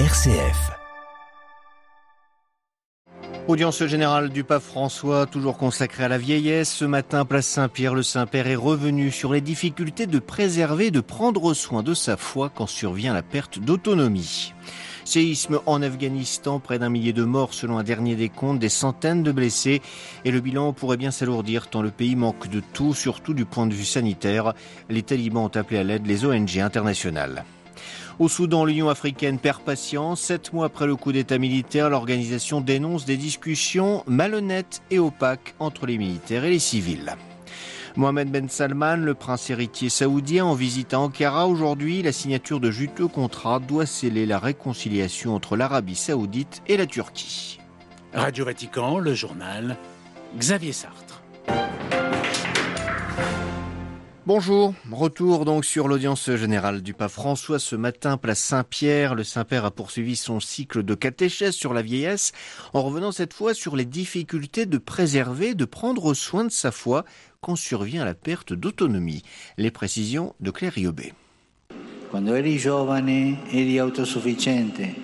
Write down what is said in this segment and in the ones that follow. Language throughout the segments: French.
RCF. Audience générale du pape François, toujours consacrée à la vieillesse. Ce matin, place Saint-Pierre, le Saint-Père est revenu sur les difficultés de préserver, de prendre soin de sa foi quand survient la perte d'autonomie. Séisme en Afghanistan, près d'un millier de morts selon un dernier décompte, des centaines de blessés et le bilan pourrait bien s'alourdir tant le pays manque de tout, surtout du point de vue sanitaire. Les talibans ont appelé à l'aide les ONG internationales. Au Soudan, l'Union africaine perd patience. Sept mois après le coup d'État militaire, l'organisation dénonce des discussions malhonnêtes et opaques entre les militaires et les civils. Mohamed Ben Salman, le prince héritier saoudien, en visite à Ankara aujourd'hui, la signature de juteux contrats doit sceller la réconciliation entre l'Arabie saoudite et la Turquie. Radio Vatican, le journal, Xavier Sartre. Bonjour, retour donc sur l'audience générale du pape François ce matin, place Saint-Pierre. Le Saint-Père a poursuivi son cycle de catéchèse sur la vieillesse en revenant cette fois sur les difficultés de préserver, de prendre soin de sa foi quand survient la perte d'autonomie. Les précisions de Claire Riobé. Quando eri giovane eri autosufficiente.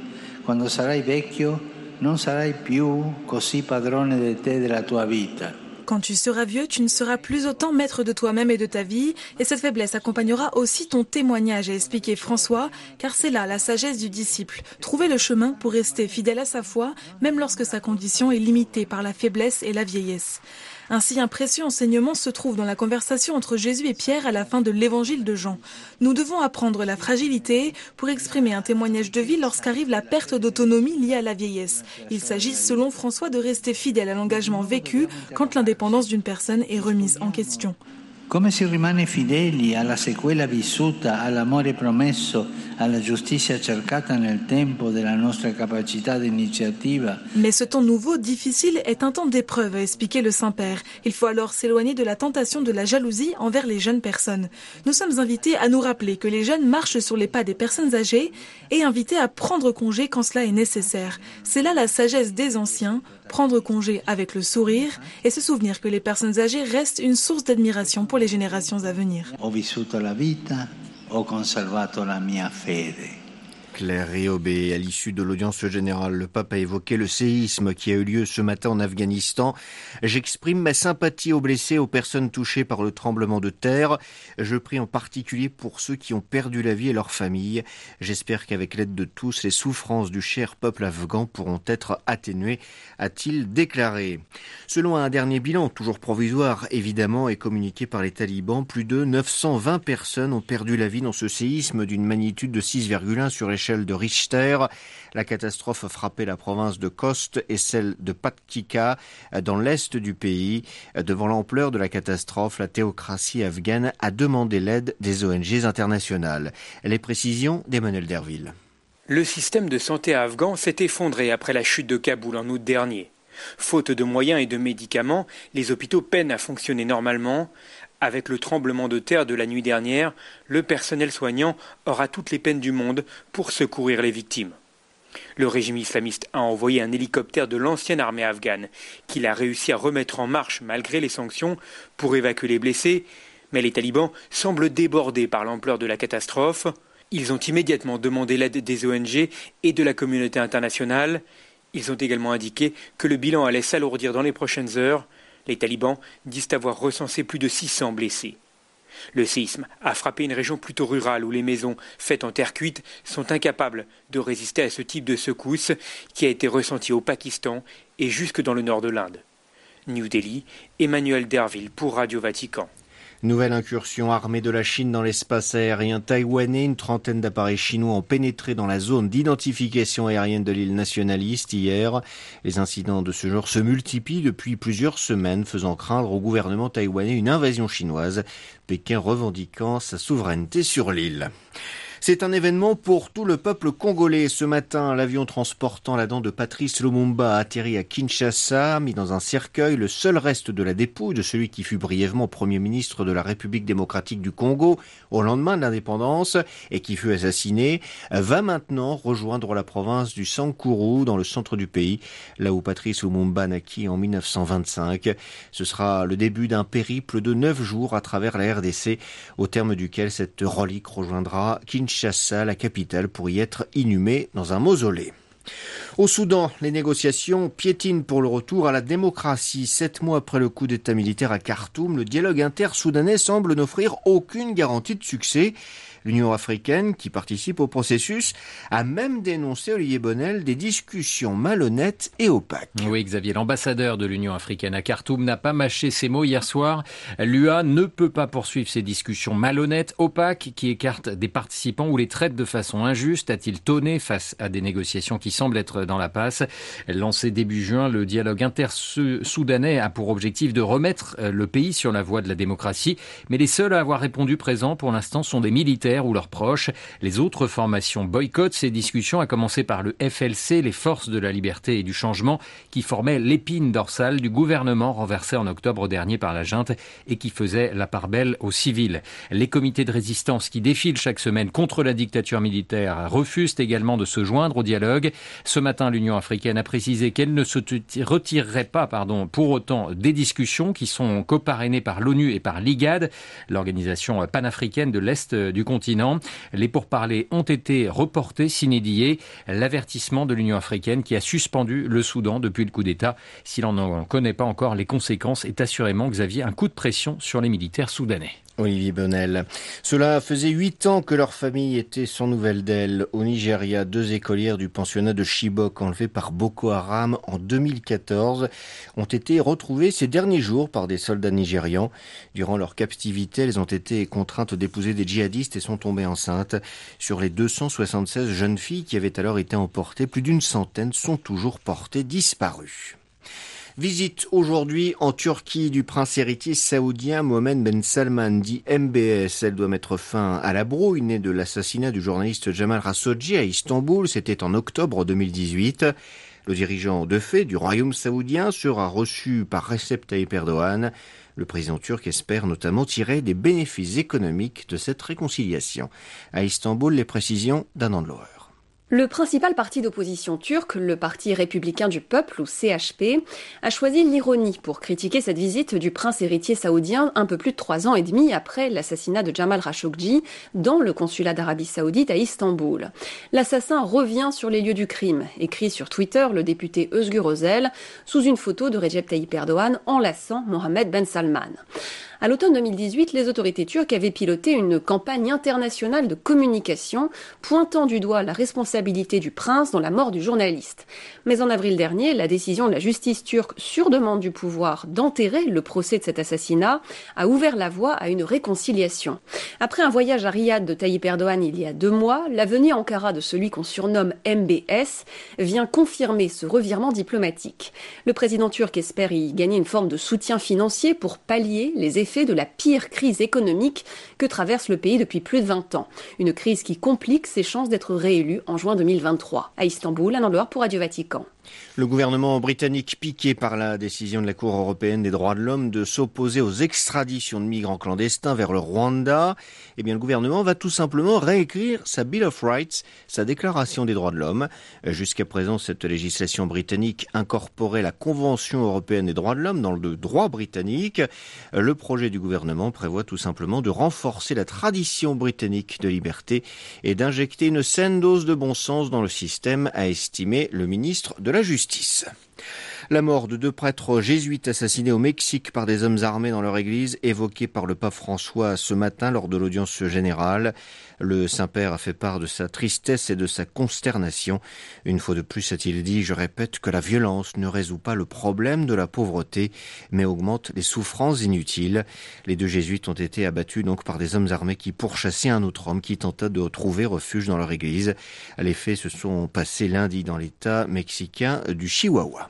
Quando sarai vecchio non sarai più così padrone di te. Quand tu seras vieux, tu ne seras plus autant maître de toi-même et de ta vie, et cette faiblesse accompagnera aussi ton témoignage, a expliqué François, car c'est là la sagesse du disciple. Trouver le chemin pour rester fidèle à sa foi, même lorsque sa condition est limitée par la faiblesse et la vieillesse. Ainsi, un précieux enseignement se trouve dans la conversation entre Jésus et Pierre à la fin de l'évangile de Jean. Nous devons apprendre la fragilité pour exprimer un témoignage de vie lorsqu'arrive la perte d'autonomie liée à la vieillesse. Il s'agit, selon François, de rester fidèle à l'engagement vécu quand l'indépendance d'une personne est remise en question. Come si rimane alla sequela vissuta, all'amore promesso, alla giustizia cercata nel tempo della nostra capacità d'iniziativa? Mais ce temps nouveau, difficile, est un temps d'épreuve, a expliqué le Saint-Père. Il faut alors s'éloigner de la tentation de la jalousie envers les jeunes personnes. Nous sommes invités à nous rappeler que les jeunes marchent sur les pas des personnes âgées et invités à prendre congé quand cela est nécessaire. C'est là la sagesse des anciens, prendre congé avec le sourire et se souvenir que les personnes âgées restent une source d'admiration pour les générations à venir. ho conservato la mia fede. Claire Riobé, à l'issue de l'audience générale, le pape a évoqué le séisme qui a eu lieu ce matin en Afghanistan. J'exprime ma sympathie aux blessés, aux personnes touchées par le tremblement de terre. Je prie en particulier pour ceux qui ont perdu la vie et leurs familles. J'espère qu'avec l'aide de tous, les souffrances du cher peuple afghan pourront être atténuées, a-t-il déclaré. Selon un dernier bilan, toujours provisoire évidemment, et communiqué par les talibans, plus de 920 personnes ont perdu la vie dans ce séisme d'une magnitude de 6,1 sur l'échelle de Richter. La catastrophe a frappé la province de Khost et celle de Patkika dans l'est du pays. Devant l'ampleur de la catastrophe, la théocratie afghane a demandé l'aide des ONG internationales. Les précisions d'Emmanuel Derville. Le système de santé afghan s'est effondré après la chute de Kaboul en août dernier. Faute de moyens et de médicaments, les hôpitaux peinent à fonctionner normalement. Avec le tremblement de terre de la nuit dernière, le personnel soignant aura toutes les peines du monde pour secourir les victimes. Le régime islamiste a envoyé un hélicoptère de l'ancienne armée afghane, qu'il a réussi à remettre en marche malgré les sanctions pour évacuer les blessés, mais les talibans semblent débordés par l'ampleur de la catastrophe. Ils ont immédiatement demandé l'aide des ONG et de la communauté internationale. Ils ont également indiqué que le bilan allait s'alourdir dans les prochaines heures. Les talibans disent avoir recensé plus de 600 blessés. Le séisme a frappé une région plutôt rurale où les maisons faites en terre cuite sont incapables de résister à ce type de secousse qui a été ressenti au Pakistan et jusque dans le nord de l'Inde. New Delhi, Emmanuel Derville pour Radio Vatican. Nouvelle incursion armée de la Chine dans l'espace aérien taïwanais. Une trentaine d'appareils chinois ont pénétré dans la zone d'identification aérienne de l'île nationaliste hier. Les incidents de ce genre se multiplient depuis plusieurs semaines, faisant craindre au gouvernement taïwanais une invasion chinoise, Pékin revendiquant sa souveraineté sur l'île. C'est un événement pour tout le peuple congolais. Ce matin, l'avion transportant la dent de Patrice Lumumba a atterri à Kinshasa, mis dans un cercueil le seul reste de la dépouille de celui qui fut brièvement Premier ministre de la République démocratique du Congo au lendemain de l'indépendance et qui fut assassiné, va maintenant rejoindre la province du Sankuru dans le centre du pays, là où Patrice Lumumba naquit en 1925. Ce sera le début d'un périple de neuf jours à travers la RDC, au terme duquel cette relique rejoindra Kinshasa Kinshasa, la capitale, pour y être inhumé dans un mausolée. Au Soudan, les négociations piétinent pour le retour à la démocratie. Sept mois après le coup d'État militaire à Khartoum, le dialogue inter-soudanais semble n'offrir aucune garantie de succès. L'Union africaine, qui participe au processus, a même dénoncé, Olivier Bonnel, des discussions malhonnêtes et opaques. Oui, Xavier, l'ambassadeur de l'Union africaine à Khartoum n'a pas mâché ses mots hier soir. L'UA ne peut pas poursuivre ces discussions malhonnêtes, opaques, qui écartent des participants ou les traitent de façon injuste, a-t-il tonné face à des négociations qui semblent être dans la passe. Lancé début juin, le dialogue inter-soudanais a pour objectif de remettre le pays sur la voie de la démocratie, mais les seuls à avoir répondu présent pour l'instant sont des militaires ou leurs proches. Les autres formations boycottent ces discussions, à commencer par le FLC, les Forces de la Liberté et du Changement, qui formaient l'épine dorsale du gouvernement renversé en octobre dernier par la junte et qui faisait la part belle aux civils. Les comités de résistance qui défilent chaque semaine contre la dictature militaire refusent également de se joindre au dialogue. Ce matin, l'Union africaine a précisé qu'elle ne se retirerait pas, pardon, pour autant des discussions qui sont coparrainées par l'ONU et par l'IGAD, l'organisation panafricaine de l'Est du continent les pourparlers ont été reportés, s'inédiés. L'avertissement de l'Union africaine qui a suspendu le Soudan depuis le coup d'État, si l'on n'en connaît pas encore les conséquences, est assurément, Xavier, un coup de pression sur les militaires soudanais. Olivier Bonnel. Cela faisait huit ans que leur famille était sans nouvelles d'elle. Au Nigeria, deux écolières du pensionnat de Chibok enlevées par Boko Haram en 2014 ont été retrouvées ces derniers jours par des soldats nigérians. Durant leur captivité, elles ont été contraintes d'épouser des djihadistes et sont tombées enceintes. Sur les 276 jeunes filles qui avaient alors été emportées, plus d'une centaine sont toujours portées disparues. Visite aujourd'hui en Turquie du prince héritier saoudien Mohamed Ben Salman, dit MBS. Elle doit mettre fin à la brouille née de l'assassinat du journaliste Jamal Khashoggi à Istanbul. C'était en octobre 2018. Le dirigeant de fait du royaume saoudien sera reçu par Recep Tayyip Erdogan. Le président turc espère notamment tirer des bénéfices économiques de cette réconciliation. À Istanbul, les précisions d'Anand Lohr. Le principal parti d'opposition turc, le Parti républicain du peuple ou CHP, a choisi l'ironie pour critiquer cette visite du prince héritier saoudien un peu plus de trois ans et demi après l'assassinat de Jamal Khashoggi dans le consulat d'Arabie saoudite à Istanbul. L'assassin revient sur les lieux du crime, écrit sur Twitter le député Özgür Özel sous une photo de Recep Tayyip Erdogan enlaçant Mohamed Ben Salman. À l'automne 2018, les autorités turques avaient piloté une campagne internationale de communication pointant du doigt la responsabilité du prince dans la mort du journaliste. Mais en avril dernier, la décision de la justice turque sur demande du pouvoir d'enterrer le procès de cet assassinat a ouvert la voie à une réconciliation. Après un voyage à Riyad de Tayyip Erdogan il y a deux mois, la venue à Ankara de celui qu'on surnomme MBS vient confirmer ce revirement diplomatique. Le président turc espère y gagner une forme de soutien financier pour pallier les effets de la pire crise économique que traverse le pays depuis plus de 20 ans. Une crise qui complique ses chances d'être réélu en juin 2023. À Istanbul, Anne Loire pour Radio Vatican. Le gouvernement britannique piqué par la décision de la Cour européenne des droits de l'homme de s'opposer aux extraditions de migrants clandestins vers le Rwanda, eh bien le gouvernement va tout simplement réécrire sa Bill of Rights, sa déclaration des droits de l'homme. Jusqu'à présent, cette législation britannique incorporait la Convention européenne des droits de l'homme dans le droit britannique. Le projet du gouvernement prévoit tout simplement de renforcer la tradition britannique de liberté et d'injecter une saine dose de bon sens dans le système, a estimé le ministre de la Justice. La mort de deux prêtres jésuites assassinés au Mexique par des hommes armés dans leur église, évoquée par le pape François ce matin lors de l'audience générale. Le Saint-Père a fait part de sa tristesse et de sa consternation. Une fois de plus, a-t-il dit, je répète que la violence ne résout pas le problème de la pauvreté, mais augmente les souffrances inutiles. Les deux jésuites ont été abattus donc par des hommes armés qui pourchassaient un autre homme qui tenta de trouver refuge dans leur église. Les faits se sont passés lundi dans l'état mexicain du Chihuahua.